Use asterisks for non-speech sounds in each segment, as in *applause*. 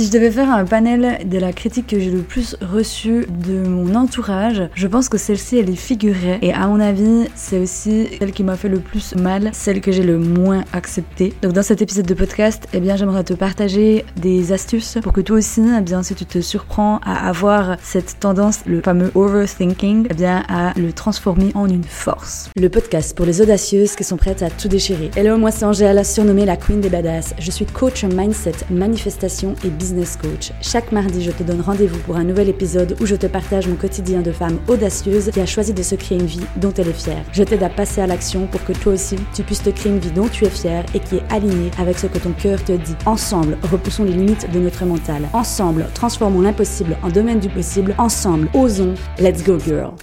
Si je devais faire un panel de la critique que j'ai le plus reçue de mon entourage, je pense que celle-ci elle est figurée et à mon avis c'est aussi celle qui m'a fait le plus mal, celle que j'ai le moins acceptée. Donc dans cet épisode de podcast, eh bien j'aimerais te partager des astuces pour que toi aussi, eh bien si tu te surprends à avoir cette tendance, le fameux overthinking, eh bien à le transformer en une force. Le podcast pour les audacieuses qui sont prêtes à tout déchirer. Hello, moi c'est Angèle, surnommée la Queen des Badass. Je suis coach mindset, manifestation et business coach. Chaque mardi, je te donne rendez-vous pour un nouvel épisode où je te partage mon quotidien de femme audacieuse qui a choisi de se créer une vie dont elle est fière. Je t'aide à passer à l'action pour que toi aussi, tu puisses te créer une vie dont tu es fière et qui est alignée avec ce que ton cœur te dit. Ensemble, repoussons les limites de notre mental. Ensemble, transformons l'impossible en domaine du possible. Ensemble, osons. Let's go girl.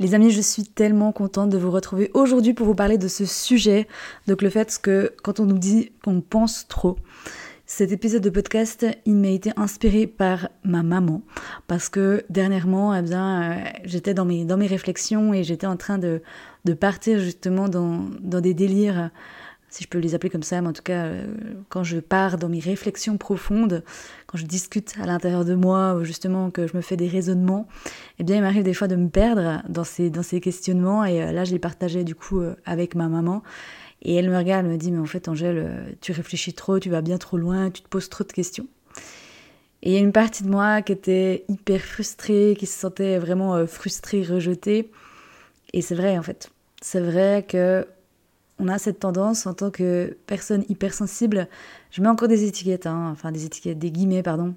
Les amis, je suis tellement contente de vous retrouver aujourd'hui pour vous parler de ce sujet. Donc le fait que quand on nous dit qu'on pense trop, cet épisode de podcast, il m'a été inspiré par ma maman parce que dernièrement, eh bien, euh, j'étais dans mes, dans mes réflexions et j'étais en train de, de partir justement dans, dans, des délires, si je peux les appeler comme ça, mais en tout cas, euh, quand je pars dans mes réflexions profondes, quand je discute à l'intérieur de moi, ou justement que je me fais des raisonnements, eh bien, il m'arrive des fois de me perdre dans ces, dans ces questionnements et euh, là, je les partageais du coup avec ma maman. Et elle me regarde, elle me dit, mais en fait, Angèle, euh, tu réfléchis trop, tu vas bien trop loin, tu te poses trop de questions. Et il y a une partie de moi qui était hyper frustrée, qui se sentait vraiment euh, frustrée, rejetée. Et c'est vrai, en fait. C'est vrai que on a cette tendance en tant que personne hypersensible. Je mets encore des étiquettes, hein, enfin des étiquettes, des guillemets, pardon,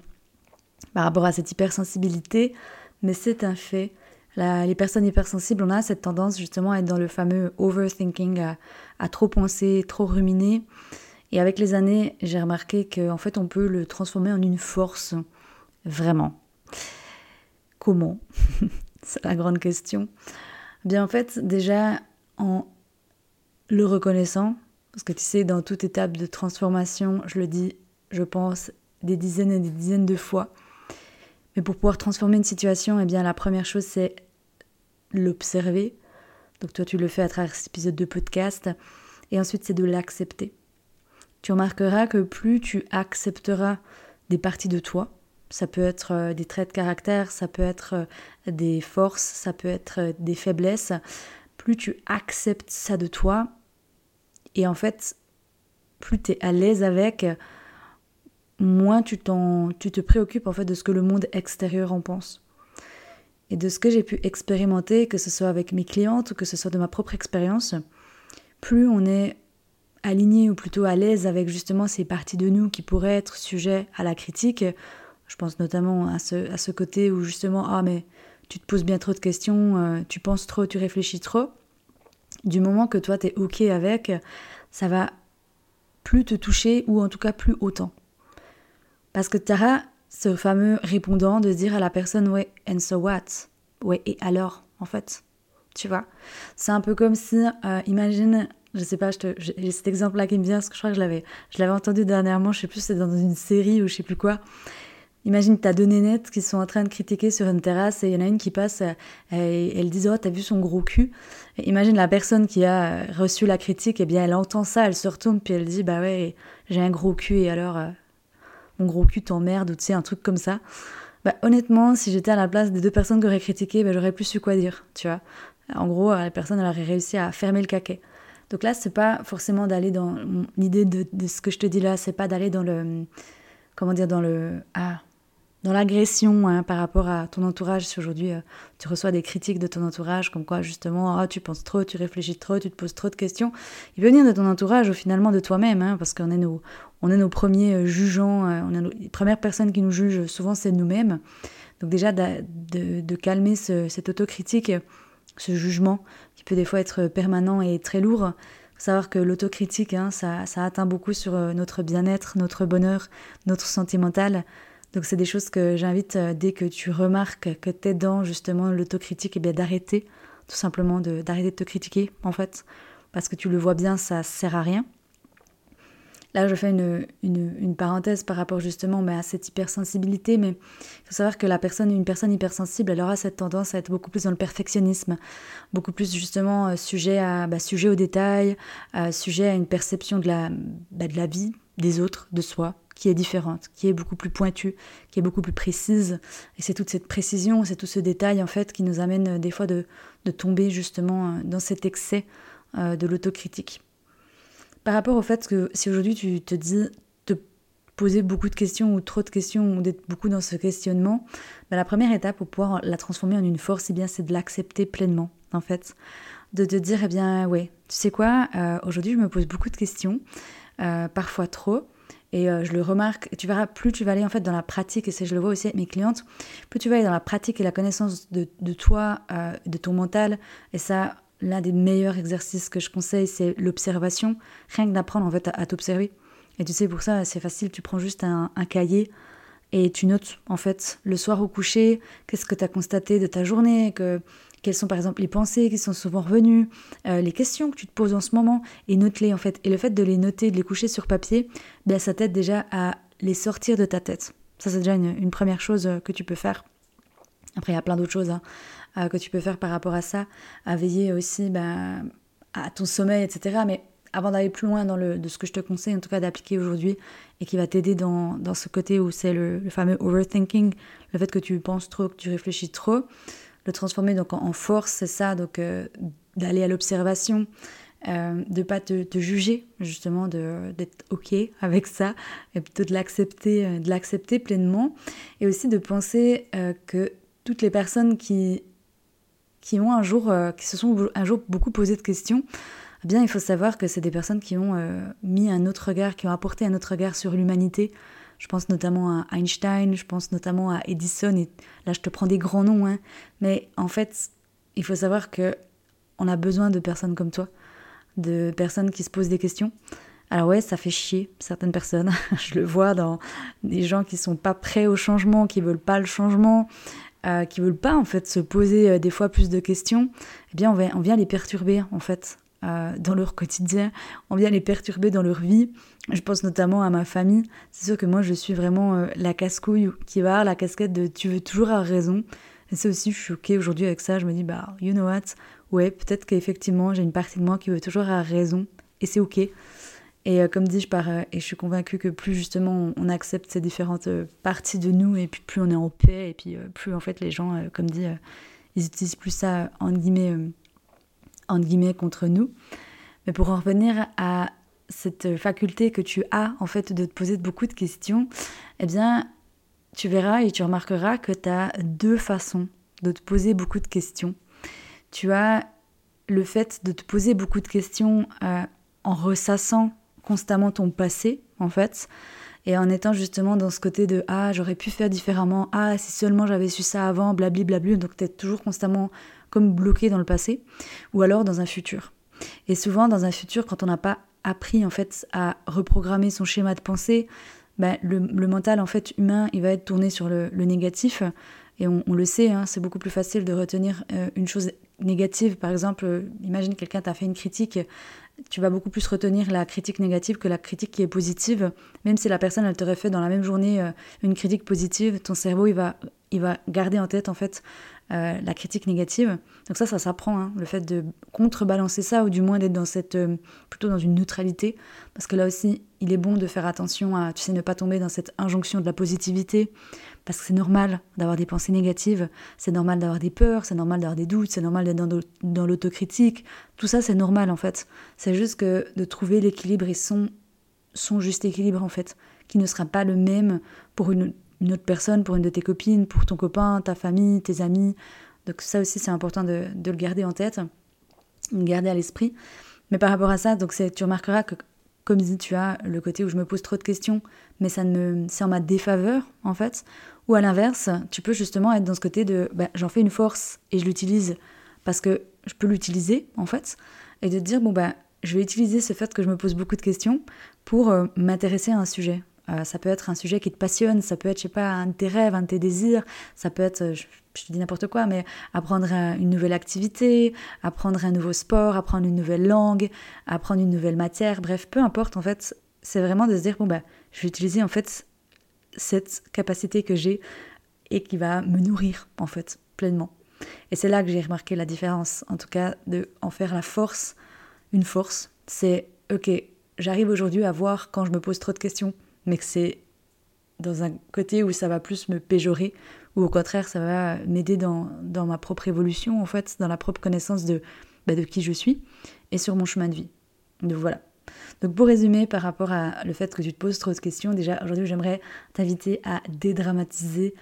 par rapport à cette hypersensibilité, mais c'est un fait les personnes hypersensibles, on a cette tendance justement à être dans le fameux overthinking, à, trop penser, trop ruminer. Et avec les années, j'ai remarqué qu'en fait, on peut le transformer en une force, vraiment. Comment? *laughs* C'est la grande question. Bien, en fait, déjà, en le reconnaissant, parce que tu sais, dans toute étape de transformation, je le dis, je pense, des dizaines et des dizaines de fois. Mais pour pouvoir transformer une situation, eh bien, la première chose, c'est l'observer. Donc toi, tu le fais à travers cet épisode de podcast. Et ensuite, c'est de l'accepter. Tu remarqueras que plus tu accepteras des parties de toi, ça peut être euh, des traits de caractère, ça peut être euh, des forces, ça peut être euh, des faiblesses, plus tu acceptes ça de toi, et en fait, plus tu es à l'aise avec, moins tu, tu te préoccupes en fait de ce que le monde extérieur en pense. Et de ce que j'ai pu expérimenter, que ce soit avec mes clientes ou que ce soit de ma propre expérience, plus on est aligné ou plutôt à l'aise avec justement ces parties de nous qui pourraient être sujets à la critique, je pense notamment à ce, à ce côté où justement, ah mais tu te poses bien trop de questions, euh, tu penses trop, tu réfléchis trop, du moment que toi tu es OK avec, ça va plus te toucher ou en tout cas plus autant. Parce que tu auras ce fameux répondant de dire à la personne ouais and so what? Ouais et alors en fait? Tu vois? C'est un peu comme si euh, imagine je sais pas j'ai cet exemple là qui me vient parce que je crois que je l'avais je l'avais entendu dernièrement je sais plus c'est dans une série ou je sais plus quoi. Imagine, t'as deux nénettes qui sont en train de critiquer sur une terrasse et il y en a une qui passe euh, et elle dit Oh, t'as vu son gros cul? Imagine la personne qui a reçu la critique, et eh bien elle entend ça, elle se retourne puis elle dit Bah ouais, j'ai un gros cul et alors euh, mon gros cul t'emmerde ou tu sais, un truc comme ça. Bah, honnêtement, si j'étais à la place des deux personnes qui auraient critiqué, bah, j'aurais plus su quoi dire, tu vois. En gros, la personne, elle aurait réussi à fermer le caquet. Donc là, c'est pas forcément d'aller dans l'idée de, ce que je te dis là, c'est pas d'aller dans le, comment dire, dans le, ah, dans l'agression hein, par rapport à ton entourage. Si aujourd'hui euh, tu reçois des critiques de ton entourage, comme quoi justement, ah, tu penses trop, tu réfléchis trop, tu te poses trop de questions, il peut venir de ton entourage ou finalement de toi-même, hein, parce qu'on est nos, on est nos premiers euh, jugeants, euh, on est les premières personnes qui nous jugent souvent, c'est nous-mêmes. Donc déjà de, de, calmer ce, cette autocritique, ce jugement qui peut des fois être permanent et très lourd. Faut savoir que l'autocritique, hein, ça, atteint beaucoup sur notre bien-être, notre bonheur, notre sentimental. Donc c'est des choses que j'invite euh, dès que tu remarques que tu es dans justement l'autocritique, et eh bien d'arrêter, tout simplement d'arrêter de, te critiquer en fait, parce que tu le vois bien, ça sert à rien. Là, je fais une, une, parenthèse par rapport justement mais à cette hypersensibilité, mais il faut savoir que la personne, une personne hypersensible, elle aura cette tendance à être beaucoup plus dans le perfectionnisme, beaucoup plus justement euh, sujet, à, bah, sujet aux détails, euh, sujet à une perception de la, bah, de la vie, des autres, de soi, qui est différente, qui est beaucoup plus pointue, qui est beaucoup plus précise. Et c'est toute cette précision, c'est tout ce détail en fait qui nous amène euh, des fois de, tomber justement dans cet excès de l'autocritique. Par rapport au fait que si aujourd'hui tu te dis te poser beaucoup de questions ou trop de questions ou d'être beaucoup dans ce questionnement, bah, la première étape pour pouvoir la transformer en une force, eh bien c'est de l'accepter pleinement en fait. De te dire, eh bien ouais, tu sais quoi, aujourd'hui je me pose beaucoup de questions, parfois trop, et euh, je le remarque, et tu verras, plus tu vas aller en fait dans la pratique, et c'est je le vois aussi avec mes clientes, plus tu vas aller dans la pratique et la connaissance de, de toi, euh, de ton mental, et ça, l'un des meilleurs exercices que je conseille, c'est l'observation, rien que d'apprendre en fait à, t'observer. Et tu sais, pour ça, c'est facile, tu prends juste un, cahier et tu notes en fait le soir au coucher, qu'est-ce que tu as constaté de ta journée, que quelles sont par exemple les pensées qui sont souvent revenues, euh, les questions que tu te poses en ce moment, et note-les en fait. Et le fait de les noter, de les coucher sur papier, ben, ça t'aide déjà à les sortir de ta tête. Ça, c'est déjà une, première chose euh, que tu peux faire. Après, il y a plein d'autres choses hein, euh, que tu peux faire par rapport à ça, à veiller aussi ben, à ton sommeil, etc. Mais avant d'aller plus loin dans le, de ce que je te conseille, en tout cas d'appliquer aujourd'hui, et qui va t'aider dans, dans, ce côté où c'est le, le fameux overthinking, le fait que tu penses trop, que tu réfléchis trop, le transformer donc en, force, c'est ça, donc euh, d'aller à l'observation, euh, de pas te, juger justement, d'être ok avec ça, et plutôt de l'accepter, euh, de l'accepter pleinement, et aussi de penser que toutes les personnes qui qui ont un jour, qui se sont un jour beaucoup posé de questions, eh bien il faut savoir que c'est des personnes qui ont mis un autre regard, qui ont apporté un autre regard sur l'humanité, je pense notamment à Einstein, je pense notamment à Edison, là je te prends des grands noms, hein. mais en fait, il faut savoir que on a besoin de personnes comme toi, de personnes qui se posent des questions. Alors ouais, ça fait chier certaines personnes. *laughs* je le vois dans des gens qui sont pas prêts au changement, qui veulent pas le changement, euh, qui veulent pas en fait se poser euh, des fois plus de questions. Eh bien, on, on vient les perturber en fait euh, dans leur quotidien, on vient les perturber dans leur vie. Je pense notamment à ma famille. C'est sûr que moi, je suis vraiment euh, la casse-couille qui va la casquette de tu veux toujours avoir raison. Et c'est aussi, je suis ok aujourd'hui avec ça. Je me dis, bah, you know what, ouais, peut-être qu'effectivement, j'ai une partie de moi qui veut toujours avoir raison. Et c'est ok. Et euh, comme dit, je pars, et je suis convaincue que plus justement on, accepte ces différentes parties de nous, et puis plus on est en paix, et puis plus en fait les gens, comme dit, ils utilisent plus ça, en guillemets, entre guillemets, contre nous. Mais pour en revenir à cette faculté que tu as, en fait, de te poser beaucoup de questions, eh bien, tu verras et tu remarqueras que tu as deux façons de te poser beaucoup de questions. Tu as le fait de te poser beaucoup de questions euh, en ressassant constamment ton passé, en fait, et en étant justement dans ce côté de ah j'aurais pu faire différemment, ah si seulement j'avais su ça avant, blabli blabli, donc tu es toujours constamment comme bloqué dans le passé, ou alors dans un futur. Et souvent dans un futur, quand on n'a pas appris en fait à reprogrammer son schéma de pensée, ben, le, mental en fait humain, il va être tourné sur le, négatif. Et on, le sait, hein, c'est beaucoup plus facile de retenir euh, une chose négative. Par exemple, euh, imagine quelqu'un t'a fait une critique, tu vas beaucoup plus retenir la critique négative que la critique qui est positive. Même si la personne, elle t'aurait fait dans la même journée euh, une critique positive, ton cerveau, il va, il va garder en tête en fait euh, la critique négative. Donc ça, ça s'apprend, hein, le fait de contrebalancer ça, ou du moins d'être dans cette, plutôt dans une neutralité, parce que là aussi, il est bon de faire attention à, ne pas tomber dans cette injonction de la positivité, parce que c'est normal d'avoir des pensées négatives, c'est normal d'avoir des peurs, c'est normal d'avoir des doutes, c'est normal d'être dans, l'autocritique, tout ça c'est normal en fait. C'est juste que de trouver l'équilibre et son, juste équilibre en fait, qui ne sera pas le même pour une une autre personne, pour une de tes copines, pour ton copain, ta famille, tes amis. Donc ça aussi, c'est important de, le garder en tête, de le garder à l'esprit. Mais par rapport à ça, donc tu remarqueras que, comme dit, tu as le côté où je me pose trop de questions, mais ça me, c'est en ma défaveur, en fait. Ou à l'inverse, tu peux justement être dans ce côté de, bah, j'en fais une force et je l'utilise parce que je peux l'utiliser, en fait. Et de te dire, bon, bah, je vais utiliser ce fait que je me pose beaucoup de questions pour euh, m'intéresser à un sujet. Euh, ça peut être un sujet qui te passionne, ça peut être, je sais pas, un de tes rêves, un de tes désirs, ça peut être, je, te dis n'importe quoi, mais apprendre une nouvelle activité, apprendre un nouveau sport, apprendre une nouvelle langue, apprendre une nouvelle matière, bref, peu importe, en fait, c'est vraiment de se dire, bon, bah, je vais utiliser, en fait, cette capacité que j'ai et qui va me nourrir, en fait, pleinement. Et c'est là que j'ai remarqué la différence, en tout cas, de en faire la force, une force. C'est, ok, j'arrive aujourd'hui à voir quand je me pose trop de questions, mais que c'est dans un côté où ça va plus me péjorer, ou au contraire, ça va m'aider dans, ma propre évolution, en fait, dans la propre connaissance de, bah, de qui je suis et sur mon chemin de vie. Donc voilà. Donc pour résumer, par rapport à le fait que tu te poses trop de questions, déjà aujourd'hui j'aimerais t'inviter à dédramatiser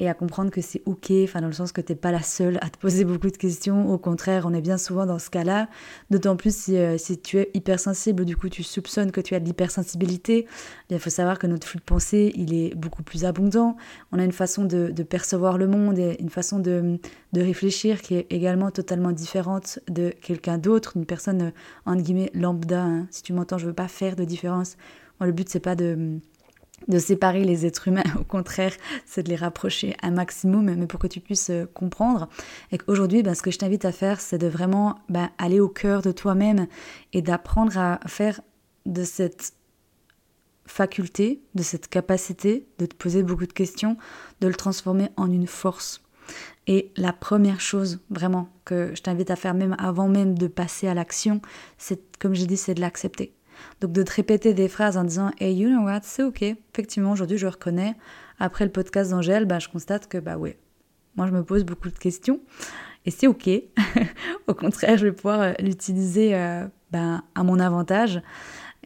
et à comprendre que c'est ok, enfin dans le sens que t'es pas la seule à te poser *laughs* beaucoup de questions. Au contraire, on est bien souvent dans ce cas-là. D'autant plus si, euh, si, tu es hypersensible, du coup tu soupçonnes que tu as de l'hypersensibilité. Il faut savoir que notre flux de pensée, il est beaucoup plus abondant. On a une façon de, de percevoir le monde et une façon de, de, réfléchir qui est également totalement différente de quelqu'un d'autre, une personne euh, entre guillemets lambda. Hein. Si tu m'entends, je veux pas faire de différence. Moi, le but c'est pas de de séparer les êtres humains, *laughs* au contraire, c'est de les rapprocher un maximum, mais pour que tu puisses euh, comprendre. Et qu'aujourd'hui, ben, ce que je t'invite à faire, c'est de vraiment ben, aller au cœur de toi-même et d'apprendre à faire de cette faculté, de cette capacité de te poser beaucoup de questions, de le transformer en une force. Et la première chose vraiment que je t'invite à faire même avant même de passer à l'action, c'est comme j'ai dit, c'est de l'accepter. Donc de te répéter des phrases en disant Hey, you know what, c'est ok. Effectivement, aujourd'hui, je reconnais. Après le podcast d'Angèle, bah, je constate que, bah ouais, moi, je me pose beaucoup de questions. Et c'est ok. *laughs* Au contraire, je vais pouvoir euh, l'utiliser euh, bah, à mon avantage.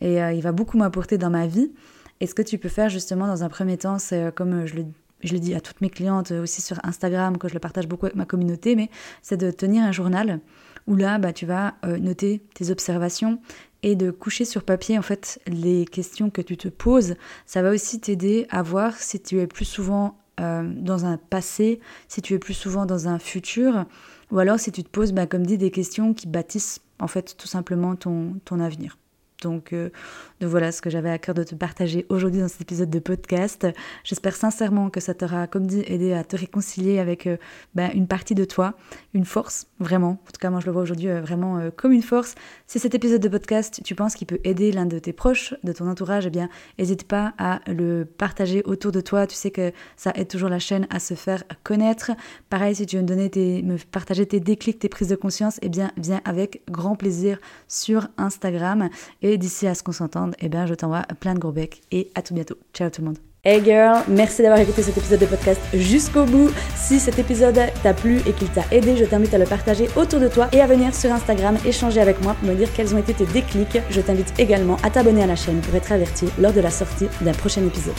Et euh, il va beaucoup m'apporter dans ma vie. Et ce que tu peux faire justement dans un premier temps, c'est comme je le, je le dis à toutes mes clientes aussi sur Instagram, que je le partage beaucoup avec ma communauté, mais c'est de tenir un journal où là, bah, tu vas noter tes observations, et de coucher sur papier en fait les questions que tu te poses, ça va aussi t'aider à voir si tu es plus souvent euh, dans un passé, si tu es plus souvent dans un futur, ou alors si tu te poses, bah, comme dit, des questions qui bâtissent en fait tout simplement ton, ton avenir. Donc, euh, donc, voilà ce que j'avais à cœur de te partager aujourd'hui dans cet épisode de podcast. J'espère sincèrement que ça t'aura, comme dit, aidé à te réconcilier avec euh, ben, une partie de toi, une force, vraiment. En tout cas, moi je le vois aujourd'hui euh, vraiment comme une force. Si cet épisode de podcast, tu penses qu'il peut aider l'un de tes proches, de ton entourage, eh bien, n'hésite pas à le partager autour de toi. Tu sais que ça aide toujours la chaîne à se faire connaître. Pareil, si tu veux me donner tes, me partager tes déclics, tes prises de conscience, eh bien, viens avec grand plaisir sur Instagram. D'ici à ce qu'on s'entende, eh bien, je t'envoie plein de gros becs et à tout bientôt. Ciao tout le monde. Hey girl, merci d'avoir écouté cet épisode de podcast jusqu'au bout. Si cet épisode t'a plu et qu'il t'a aidé, je t'invite à le partager autour de toi et à venir sur Instagram échanger avec moi pour me dire quels ont été tes déclics. Je t'invite également à t'abonner à la chaîne pour être averti lors de la sortie d'un prochain épisode.